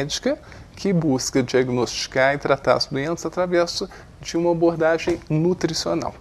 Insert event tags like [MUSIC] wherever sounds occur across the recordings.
médica que busca diagnosticar e tratar as doenças através de uma abordagem nutricional.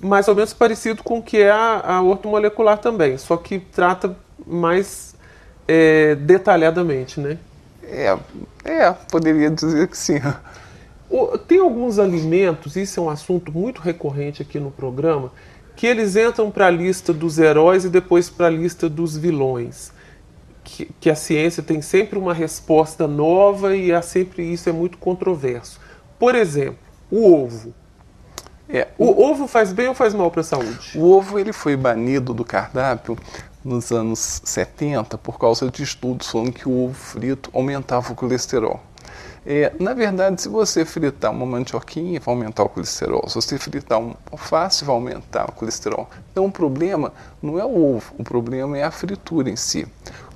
Mais ou menos parecido com o que é a, a ortomolecular também, só que trata mais é, detalhadamente, né? É, é, poderia dizer que sim. Tem alguns alimentos, isso é um assunto muito recorrente aqui no programa, que eles entram para a lista dos heróis e depois para a lista dos vilões. Que, que, a ciência tem sempre uma resposta nova e há sempre isso é muito controverso. Por exemplo, o ovo. É, o, o ovo faz bem ou faz mal para a saúde? O ovo ele foi banido do cardápio nos anos 70 por causa de estudos falando que o ovo frito aumentava o colesterol. É, na verdade, se você fritar uma mandioquinha, vai aumentar o colesterol. Se você fritar um alface, vai aumentar o colesterol. Então, o problema não é o ovo, o problema é a fritura em si.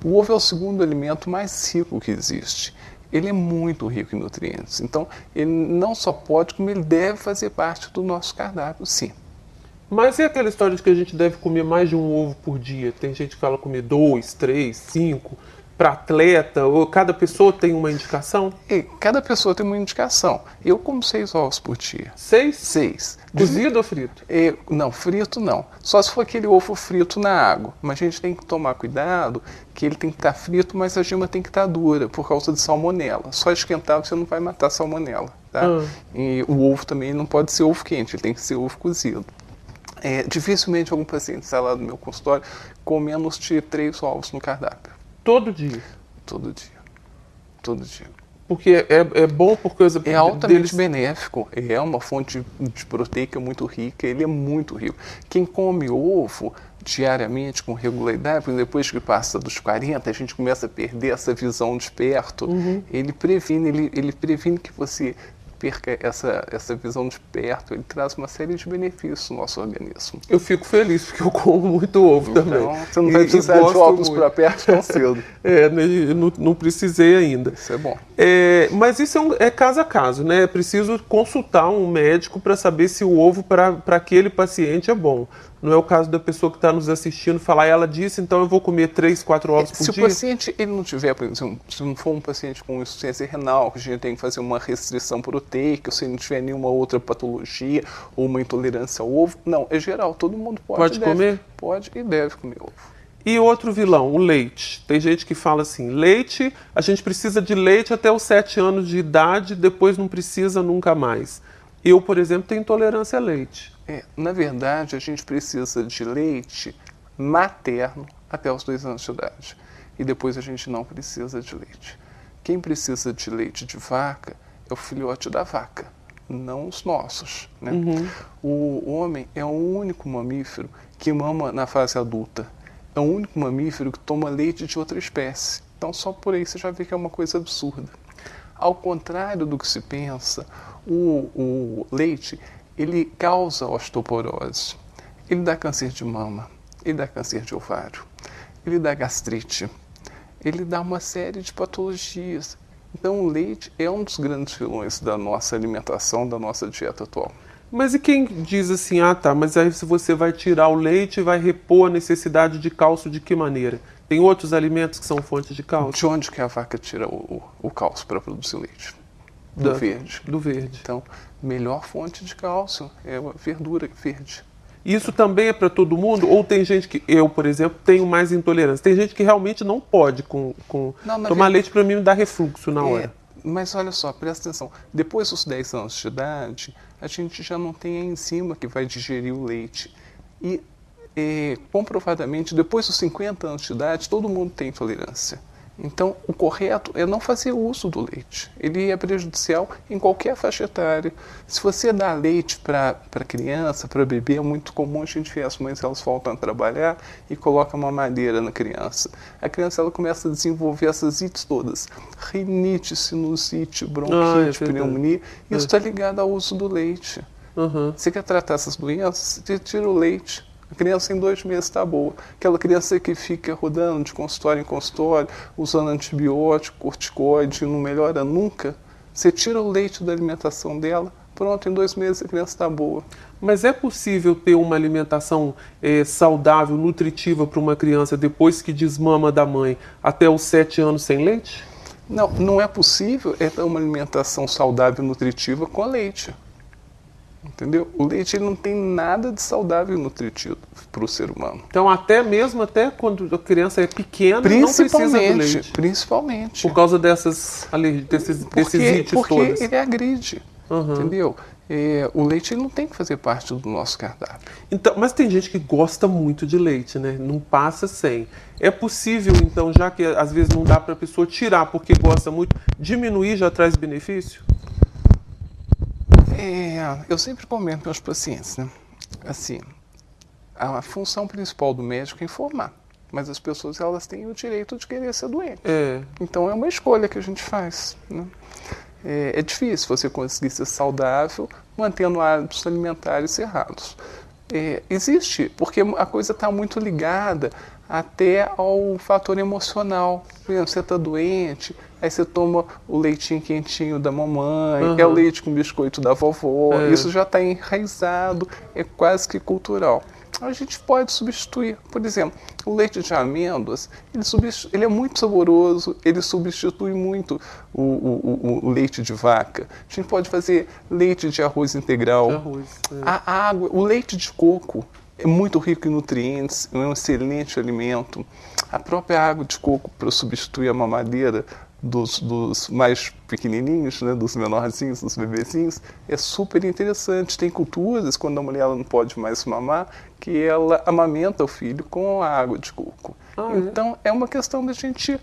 O ovo é o segundo alimento mais rico que existe. Ele é muito rico em nutrientes. Então, ele não só pode, como ele deve fazer parte do nosso cardápio, sim. Mas e aquela história de que a gente deve comer mais de um ovo por dia? Tem gente que fala comer dois, três, cinco para atleta? Ou cada pessoa tem uma indicação? E cada pessoa tem uma indicação. Eu como seis ovos por dia. Seis? Seis. Cozido ou frito? E, não, frito não. Só se for aquele ovo frito na água. Mas a gente tem que tomar cuidado que ele tem que estar frito, mas a gema tem que estar dura por causa de salmonela. Só esquentar você não vai matar salmonela. Tá? Ah. E o ovo também não pode ser ovo quente, ele tem que ser ovo cozido. É, dificilmente algum paciente sai lá do meu consultório com menos de três ovos no cardápio. Todo dia? Todo dia. Todo dia. Porque é, é bom por causa É altamente deles... benéfico. É uma fonte de proteica muito rica. Ele é muito rico. Quem come ovo diariamente com regularidade, porque depois que passa dos 40, a gente começa a perder essa visão de perto. Uhum. Ele previne, ele, ele previne que você perca essa, essa visão de perto, ele traz uma série de benefícios no nosso organismo. Eu fico feliz porque eu como muito ovo então, também. Você não vai precisar de óculos para perto tão cedo. [LAUGHS] é, né, não, não, precisei ainda. Isso é bom. É, mas isso é, um, é, caso a caso, né? É preciso consultar um médico para saber se o ovo para aquele paciente é bom. Não é o caso da pessoa que está nos assistindo falar, ela disse, então eu vou comer três, quatro ovos por se dia. Se o paciente ele não tiver, por exemplo, se não for um paciente com insuficiência renal, que a gente tem que fazer uma restrição proteica, se não tiver nenhuma outra patologia ou uma intolerância ao ovo, não, é geral, todo mundo pode. Pode deve, comer? Pode e deve comer ovo. E outro vilão, o leite. Tem gente que fala assim: leite, a gente precisa de leite até os 7 anos de idade, depois não precisa nunca mais. Eu, por exemplo, tenho intolerância a leite. É, na verdade, a gente precisa de leite materno até os dois anos de idade. E depois a gente não precisa de leite. Quem precisa de leite de vaca é o filhote da vaca, não os nossos. Né? Uhum. O homem é o único mamífero que mama na fase adulta. É o único mamífero que toma leite de outra espécie. Então, só por aí você já vê que é uma coisa absurda. Ao contrário do que se pensa, o, o leite ele causa osteoporose, ele dá câncer de mama, ele dá câncer de ovário, ele dá gastrite, ele dá uma série de patologias. Então, o leite é um dos grandes vilões da nossa alimentação, da nossa dieta atual. Mas e quem diz assim, ah tá, mas aí se você vai tirar o leite, vai repor a necessidade de cálcio de que maneira? Tem outros alimentos que são fontes de cálcio? De onde que a vaca tira o, o, o cálcio para produzir leite? Do da, verde. Do verde. Então, melhor fonte de cálcio é a verdura verde. Isso também é para todo mundo? Ou tem gente que, eu, por exemplo, tenho mais intolerância? Tem gente que realmente não pode com, com não, tomar verdade, leite para mim me dá refluxo na hora. É, mas olha só, presta atenção. Depois dos 10 anos de idade, a gente já não tem a enzima que vai digerir o leite. E é, comprovadamente, depois dos 50 anos de idade, todo mundo tem intolerância. Então, o correto é não fazer uso do leite. Ele é prejudicial em qualquer faixa etária. Se você dá leite para criança, para bebê, é muito comum a gente ver as mães elas voltam a trabalhar e colocam uma madeira na criança. A criança ela começa a desenvolver essas ites todas: rinite, sinusite, bronquite, ah, é pneumonia. Isso está é. ligado ao uso do leite. Uhum. Você quer tratar essas doenças? Você tira o leite. A criança em dois meses está boa. Aquela criança que fica rodando de consultório em consultório, usando antibiótico, corticoide, não melhora nunca. Você tira o leite da alimentação dela, pronto, em dois meses a criança está boa. Mas é possível ter uma alimentação é, saudável, nutritiva para uma criança depois que desmama da mãe até os sete anos sem leite? Não, não é possível é ter uma alimentação saudável e nutritiva com leite. Entendeu? O leite ele não tem nada de saudável e nutritivo para o ser humano. Então, até mesmo até quando a criança é pequena, não precisa do leite. Principalmente. Por causa dessas desses, porque, desses porque todos. ele agride. Uhum. Entendeu? É, o leite não tem que fazer parte do nosso cardápio. Então, mas tem gente que gosta muito de leite, né? Não passa sem. É possível, então, já que às vezes não dá para a pessoa tirar porque gosta muito, diminuir já traz benefício? É, eu sempre comento meus pacientes, né? Assim, a função principal do médico é informar, mas as pessoas elas têm o direito de querer ser doente. É. Então é uma escolha que a gente faz. Né? É, é difícil você conseguir ser saudável mantendo hábitos alimentares errados. É, existe, porque a coisa está muito ligada até ao fator emocional. Por exemplo, você está doente, aí você toma o leitinho quentinho da mamãe, uhum. é o leite com biscoito da vovó, é. isso já está enraizado, é quase que cultural a gente pode substituir. Por exemplo, o leite de amêndoas, ele, ele é muito saboroso, ele substitui muito o, o, o, leite de vaca. A gente pode fazer leite de arroz integral. De arroz, é. A água, o leite de coco é muito rico em nutrientes, é um excelente alimento. A própria água de coco para substituir a mamadeira dos, dos, mais pequenininhos, né, dos menorzinhos, dos bebezinhos, é super interessante. Tem culturas, quando a mulher não pode mais mamar, que ela amamenta o filho com a água de coco. Ah, é? então, é? é uma questão da gente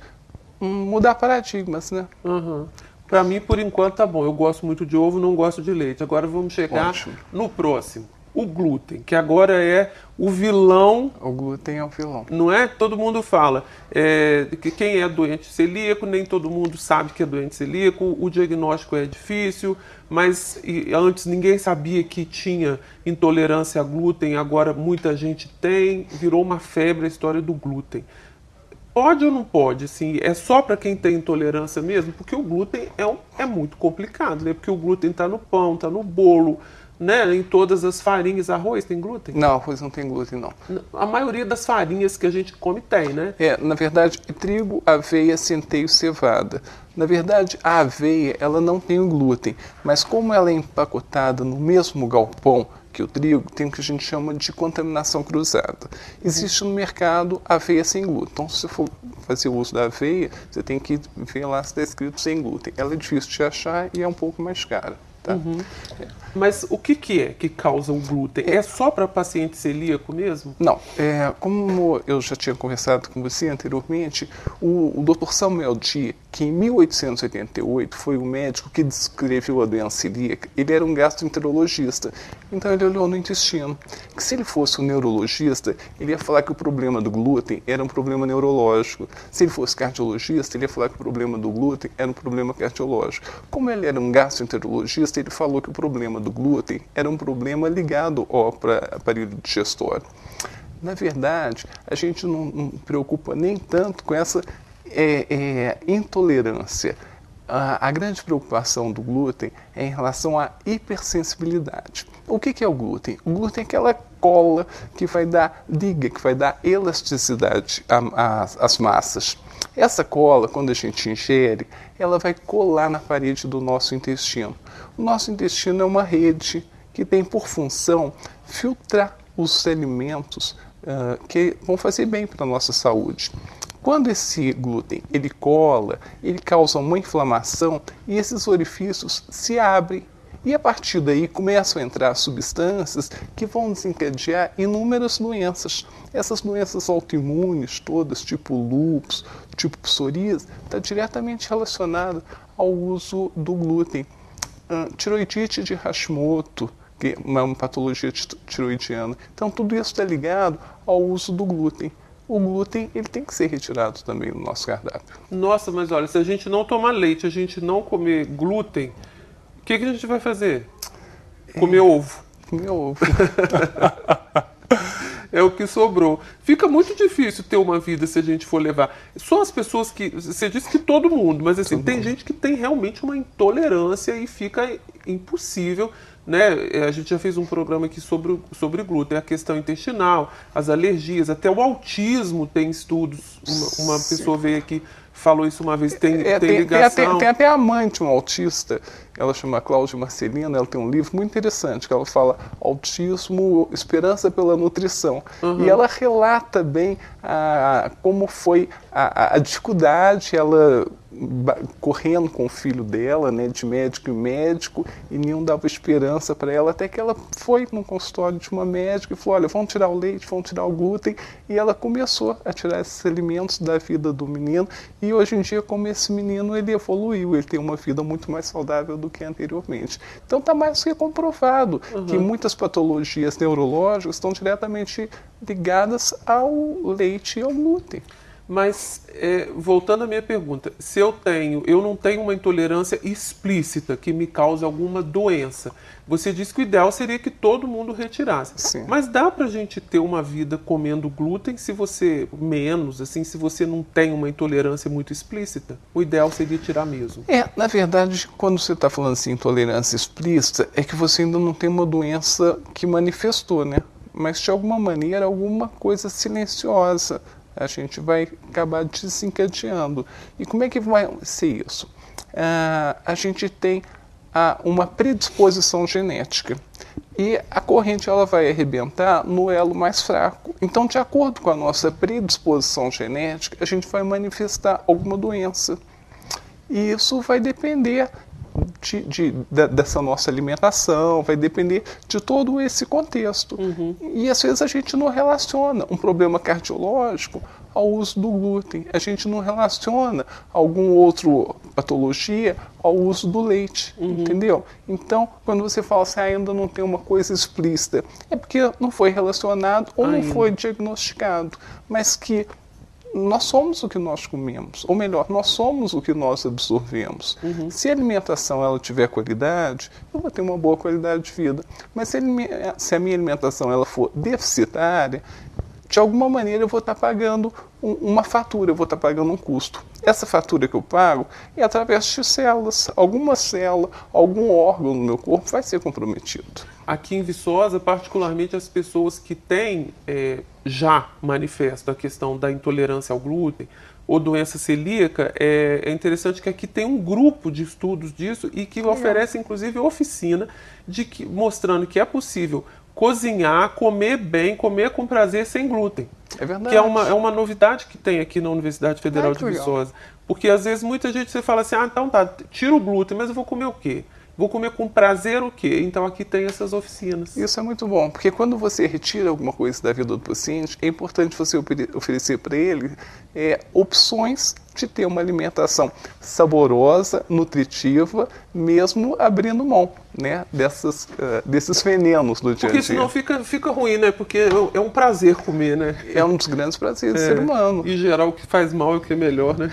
mudar paradigmas, né? Uhum. Para mim, por enquanto, tá bom. Eu gosto muito de ovo, não gosto de leite. Agora vamos chegar Ótimo. no próximo o glúten, que agora é o vilão. O glúten é o vilão. Não é? Todo mundo fala é, que quem é doente celíaco, nem todo mundo sabe que é doente celíaco, o diagnóstico é difícil, mas antes ninguém sabia que tinha intolerância a glúten, agora muita gente tem, virou uma febre a história do glúten. Pode ou não pode? Assim, é só para quem tem intolerância mesmo? Porque o glúten é, um, é muito complicado, né? Porque o glúten está no pão, está no bolo, né, em todas as farinhas. Arroz tem glúten? Não, arroz não tem glúten, não. A maioria das farinhas que a gente come tem, né? É, na verdade, trigo, aveia, centeio, cevada. Na verdade, a aveia, ela não tem o glúten, mas como ela é empacotada no mesmo galpão que o trigo, tem o que a gente chama de contaminação cruzada. Existe no mercado aveia sem glúten. Então, se você for fazer uso da aveia, você tem que ver lá se está escrito sem glúten. Ela é difícil de achar e é um pouco mais cara. Tá? Uhum. Mas o que, que é que causa o glúten? É só para paciente celíaco mesmo? Não. É, como eu já tinha conversado com você anteriormente, o, o Dr. Samuel Dia, que em 1888 foi o médico que descreveu a doença celíaca, ele era um gastroenterologista. Então ele olhou no intestino. Que se ele fosse um neurologista, ele ia falar que o problema do glúten era um problema neurológico. Se ele fosse cardiologista, ele ia falar que o problema do glúten era um problema cardiológico. Como ele era um gastroenterologista, ele falou que o problema do glúten era um problema ligado ao aparelho digestório. Na verdade, a gente não, não preocupa nem tanto com essa é, é, intolerância. A, a, grande preocupação do glúten é em relação à hipersensibilidade. O que, que é o glúten? O glúten é aquela cola que vai dar liga, que vai dar elasticidade às massas. Essa cola, quando a gente ingere, ela vai colar na parede do nosso intestino. O nosso intestino é uma rede que tem por função filtrar os alimentos uh, que vão fazer bem para a nossa saúde. Quando esse glúten ele cola, ele causa uma inflamação e esses orifícios se abrem. E a partir daí começam a entrar substâncias que vão desencadear inúmeras doenças. Essas doenças autoimunes todas, tipo lúpus, tipo psoríase, está diretamente relacionada ao uso do glúten. Uh, tiroidite de Hashimoto, que é uma patologia tiroidiana. Então tudo isso está ligado ao uso do glúten o glúten ele tem que ser retirado também do nosso cardápio. Nossa, mas olha, se a gente não tomar leite, a gente não comer glúten, que, que a gente vai fazer? Comer é, ovo. Comer ovo. [LAUGHS] é o que sobrou. Fica muito difícil ter uma vida se a gente for levar. Só as pessoas que. Você disse que todo mundo, mas assim, todo tem mundo. gente que tem realmente uma intolerância e fica impossível né? É, a gente já fez um programa aqui sobre, sobre glúten, a questão intestinal, as alergias, até o autismo tem estudos. Uma, uma pessoa veio aqui falou isso uma vez, tem, É, tem tem, ligação. tem, tem até a mãe de um autista, ela chama Cláudia Marcelina, ela tem um livro muito interessante, que ela fala Autismo, Esperança pela Nutrição. E ela relata bem a, como foi a, a- dificuldade, ela correndo com o filho dela, né, de médico em médico, e nenhum dava esperança para ela, até que ela foi num consultório de uma médica e falou, olha, vamos tirar o leite, vamos tirar o glúten, e ela começou a tirar esses alimentos da vida do menino, e hoje em dia, como esse menino, ele evoluiu, ele tem uma vida muito mais saudável do que anteriormente. Então está mais que comprovado que muitas patologias neurológicas estão diretamente ligadas ao leite e ao glúten. Mas, é, voltando à minha pergunta, se eu tenho, eu não tenho uma intolerância explícita que me cause alguma doença, você disse que o ideal seria que todo mundo retirasse. Sim. Mas dá pra gente ter uma vida comendo glúten se você, menos, assim, se você não tem uma intolerância muito explícita? O ideal seria tirar mesmo. É, na verdade, quando você está falando assim, intolerância explícita, é que você ainda não tem uma doença que manifestou, né? Mas de alguma maneira, alguma coisa silenciosa a gente vai acabar desencadeando. E como é que vai ser isso? Ah, a gente tem ah, uma predisposição genética e a corrente ela vai arrebentar no elo mais fraco. Então, de acordo com a nossa predisposição genética, a gente vai manifestar alguma doença. E isso vai depender de, de- da- dessa nossa alimentação, vai depender de todo esse contexto. E às vezes a gente não relaciona um problema cardiológico ao uso do glúten, a gente não relaciona algum outro patologia ao uso do leite, entendeu? Então, quando você fala assim, ah, ainda não tem uma coisa explícita, é porque não foi relacionado ou não foi diagnosticado, mas que nós somos o que nós comemos, ou melhor, nós somos o que nós absorvemos. Se a alimentação ela tiver qualidade, eu vou ter uma boa qualidade de vida. Mas se a, alime- se a minha alimentação ela for deficitária, de alguma maneira eu vou estar pagando um- uma fatura, eu vou estar pagando um custo. Essa fatura que eu pago é através de células. Alguma célula, algum órgão no meu corpo vai ser comprometido. Aqui em Viçosa, particularmente as pessoas que têm é, já manifesto a questão da intolerância ao glúten ou doença celíaca, é, é interessante que aqui tem um grupo de estudos disso e que oferece inclusive oficina de que, mostrando que é possível cozinhar, comer bem, comer com prazer sem glúten. É verdade. Que é uma, é uma novidade que tem aqui na Universidade Federal Ai, de. Viçosa. Porque às vezes muita gente você fala assim, ah, então tá, tira o glúten, mas eu vou comer o quê? Vou comer com prazer o quê? Então aqui tem essas oficinas. Isso é muito bom, porque quando você retira alguma coisa da vida do paciente, é importante você ofere- oferecer para ele é, opções de ter uma alimentação saborosa, nutritiva, mesmo abrindo mão né, dessas, eh, desses venenos do dia a Porque dia. senão fica, fica ruim, né? Porque é é um prazer comer, né? É um dos grandes prazeres do É, ser humano. E gerar o que faz mal e o que é melhor, né?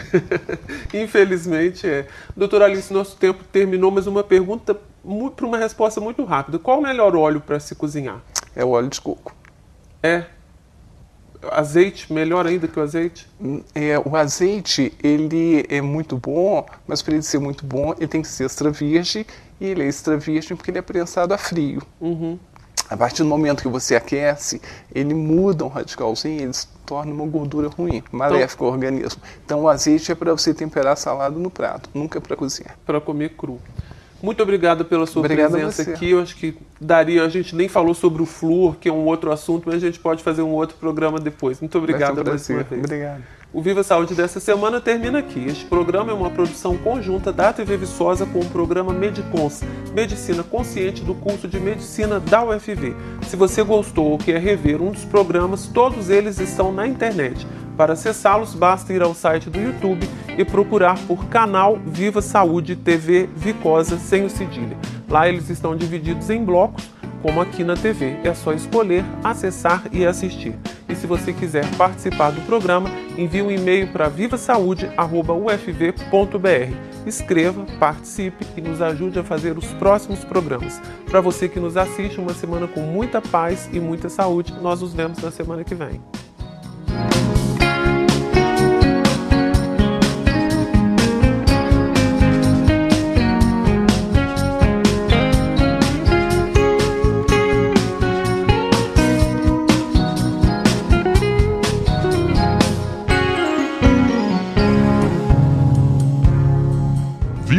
[LAUGHS] Infelizmente é. Doutora Alice, nosso tempo terminou, mas uma pergunta para uma resposta muito rápida. Qual o melhor óleo para se cozinhar? É o óleo de coco. É azeite, melhor ainda que o azeite? É, o azeite, ele é muito bom, mas para ele ser muito bom, ele tem que ser extra virgem, e ele é extra virgem porque ele é prensado a frio. Uhum. A partir do momento que você aquece, ele muda um radicalzinho, ele se torna uma gordura ruim, maléfica ao organismo. Então o azeite é para você temperar a salada no prato, nunca para cozinhar. Para comer cru. Muito obrigado pela sua Obrigado a presença você. aqui. Eu acho que daria, a gente nem falou sobre o flúor, que é um outro assunto, mas a gente pode fazer um outro programa depois. Muito obrigado um mais uma vez. Obrigado. O Viva Saúde dessa semana termina aqui. Este programa é uma produção conjunta da TV Viçosa com o programa Medicons, Medicina Consciente do curso de Medicina da UFV. Se você gostou ou quer rever um dos programas, todos eles estão na internet. Para acessá-los, basta ir ao site do YouTube e procurar por canal Viva Saúde TV Vicosa sem o cedilha. Lá eles estão divididos em blocos como aqui na TV. É só escolher, acessar e assistir. E se você quiser participar do programa, envie um e-mail para vivasaude.ufv.br. Escreva, participe e nos ajude a fazer os próximos programas. Para você que nos assiste, uma semana com muita paz e muita saúde. Nós nos vemos na semana que vem.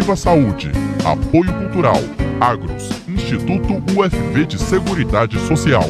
Viva Saúde. Apoio Cultural. Agros. Instituto UFV de Seguridade Social.